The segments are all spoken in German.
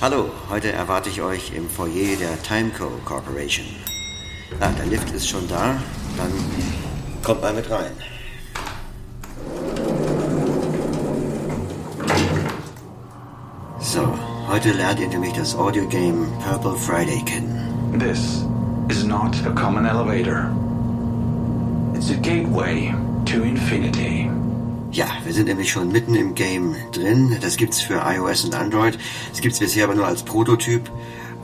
Hallo, heute erwarte ich euch im Foyer der Timeco Corporation. Ah, der Lift ist schon da. Dann kommt mal mit rein. So, heute lernt ihr nämlich das Audio-Game Purple Friday kennen. This is not a common elevator. It's a gateway to infinity. Ja, wir sind nämlich schon mitten im Game drin. Das gibt's für iOS und Android. Es gibt's bisher aber nur als Prototyp,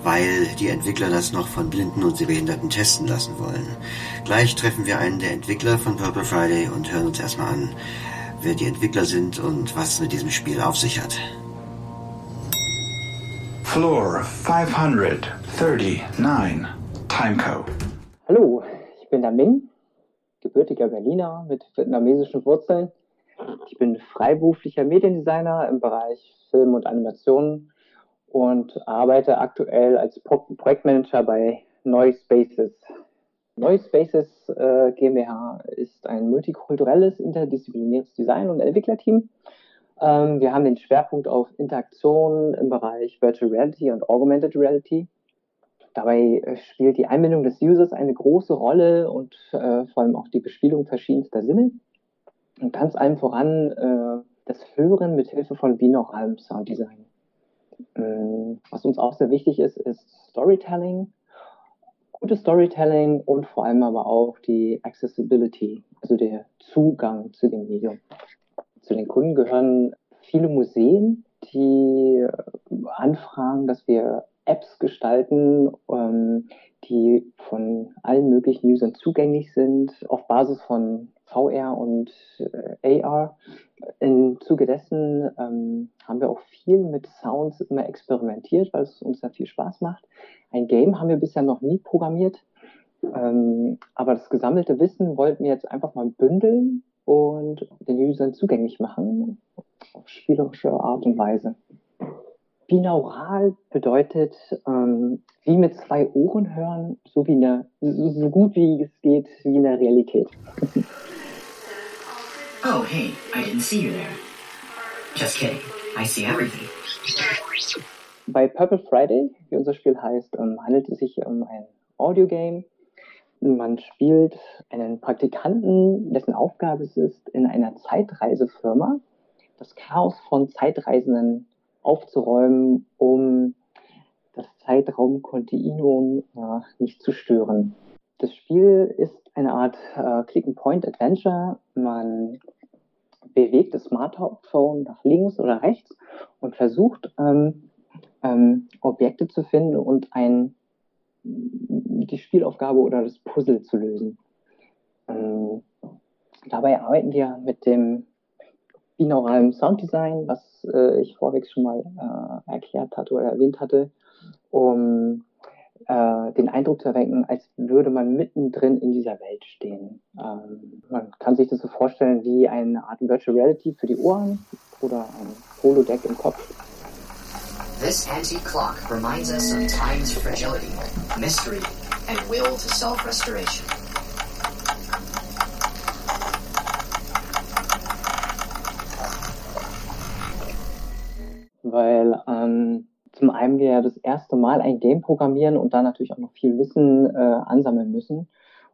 weil die Entwickler das noch von Blinden und Sehbehinderten testen lassen wollen. Gleich treffen wir einen der Entwickler von Purple Friday und hören uns erstmal an, wer die Entwickler sind und was es mit diesem Spiel auf sich hat. Floor 539, Timeco. Hallo, ich bin der Ming, gebürtiger Berliner mit vietnamesischen Wurzeln. Ich bin freiberuflicher Mediendesigner im Bereich Film und Animation und arbeite aktuell als Pro Projektmanager bei Noise Spaces. Noise Spaces äh, GmbH ist ein multikulturelles, interdisziplinäres Design- und Entwicklerteam. Ähm, wir haben den Schwerpunkt auf Interaktion im Bereich Virtual Reality und Augmented Reality. Dabei äh, spielt die Einbindung des Users eine große Rolle und äh, vor allem auch die Bespielung verschiedenster Sinne. Und ganz allem voran äh, das Hören mit Hilfe von binauralem Sounddesign. Ähm, was uns auch sehr wichtig ist, ist Storytelling, gutes Storytelling und vor allem aber auch die Accessibility, also der Zugang zu dem Medium. Zu den Kunden gehören viele Museen, die anfragen, dass wir Apps gestalten, ähm, die von allen möglichen Usern zugänglich sind, auf Basis von VR und äh, AR. Im Zuge dessen ähm, haben wir auch viel mit Sounds immer experimentiert, weil es uns da viel Spaß macht. Ein Game haben wir bisher noch nie programmiert, ähm, aber das gesammelte Wissen wollten wir jetzt einfach mal bündeln und den Usern zugänglich machen auf spielerische Art und Weise. Binaural bedeutet ähm, wie mit zwei Ohren hören, so wie eine, so gut wie es geht, wie in der Realität. Oh, hey, I didn't see you there. Just kidding. I see everything. Bei Purple Friday, wie unser Spiel heißt, ähm, handelt es sich um ein Audiogame. Man spielt einen Praktikanten, dessen Aufgabe es ist, in einer Zeitreisefirma das Chaos von Zeitreisenden aufzuräumen, um das Zeitraumkontinuum äh, nicht zu stören. Das Spiel ist eine Art äh, Click-and-Point-Adventure. Man bewegt das Smartphone nach links oder rechts und versucht, ähm, ähm, Objekte zu finden und ein, die Spielaufgabe oder das Puzzle zu lösen. Ähm, dabei arbeiten wir mit dem binauralen Sounddesign, was äh, ich vorweg schon mal äh, erklärt hatte oder erwähnt hatte, um äh, den Eindruck zu erwecken, als würde man mittendrin in dieser Welt stehen. Ähm, man kann sich das so vorstellen wie eine Art Virtual Reality für die Ohren oder ein Holodeck im Kopf. This antique clock reminds us of time's fragility, mystery, and will to self-restoration. Weil ähm, zum einen wir ja das erste Mal ein Game programmieren und da natürlich auch noch viel Wissen äh, ansammeln müssen,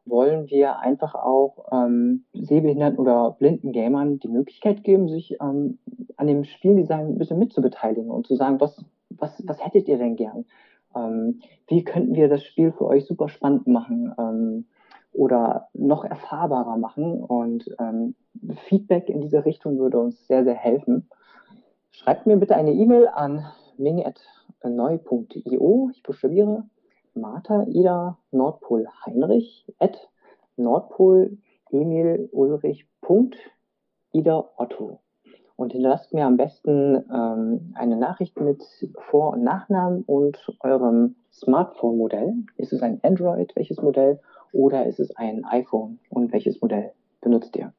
wollen wir einfach auch ähm, sehbehinderten oder blinden Gamern die Möglichkeit geben, sich ähm, an dem Spieldesign ein bisschen mitzubeteiligen und zu sagen, was, was, was hättet ihr denn gern? Ähm, wie könnten wir das Spiel für euch super spannend machen ähm, oder noch erfahrbarer machen? Und ähm, Feedback in diese Richtung würde uns sehr, sehr helfen. Schreibt mir bitte eine E-Mail an ming.neu.io. Ich buchstabiere Martha Ida Nordpol Heinrich at Nordpol Emil Ulrich Ida Otto. Und hinterlasst mir am besten ähm, eine Nachricht mit Vor- und Nachnamen und eurem Smartphone-Modell. Ist es ein Android, welches Modell, oder ist es ein iPhone und welches Modell benutzt ihr?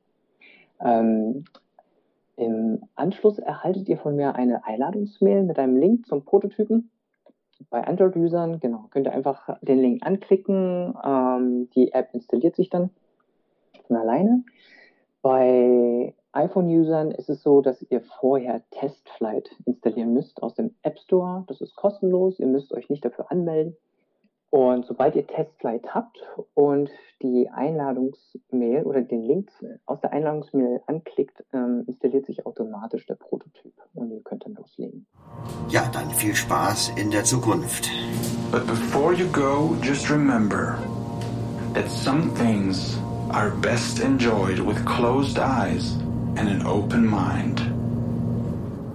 Ähm, Im Anschluss erhaltet ihr von mir eine Einladungsmail mit einem Link zum Prototypen. Bei Android-Usern, genau, könnt ihr einfach den Link anklicken. Ähm, die App installiert sich dann von alleine. Bei iPhone-Usern ist es so, dass ihr vorher Testflight installieren müsst aus dem App Store. Das ist kostenlos. Ihr müsst euch nicht dafür anmelden. Und sobald ihr Testflight habt und die Einladungsmail oder den Link aus der Einladungsmail anklickt, ähm, installiert sich automatisch der Prototyp und ihr könnt dann loslegen. Ja, dann viel Spaß in der Zukunft. But before you go, just remember that some things are best enjoyed with closed eyes and an open mind.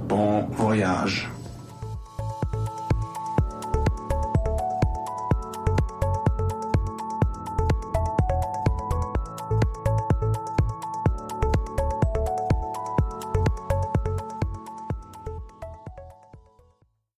Bon voyage.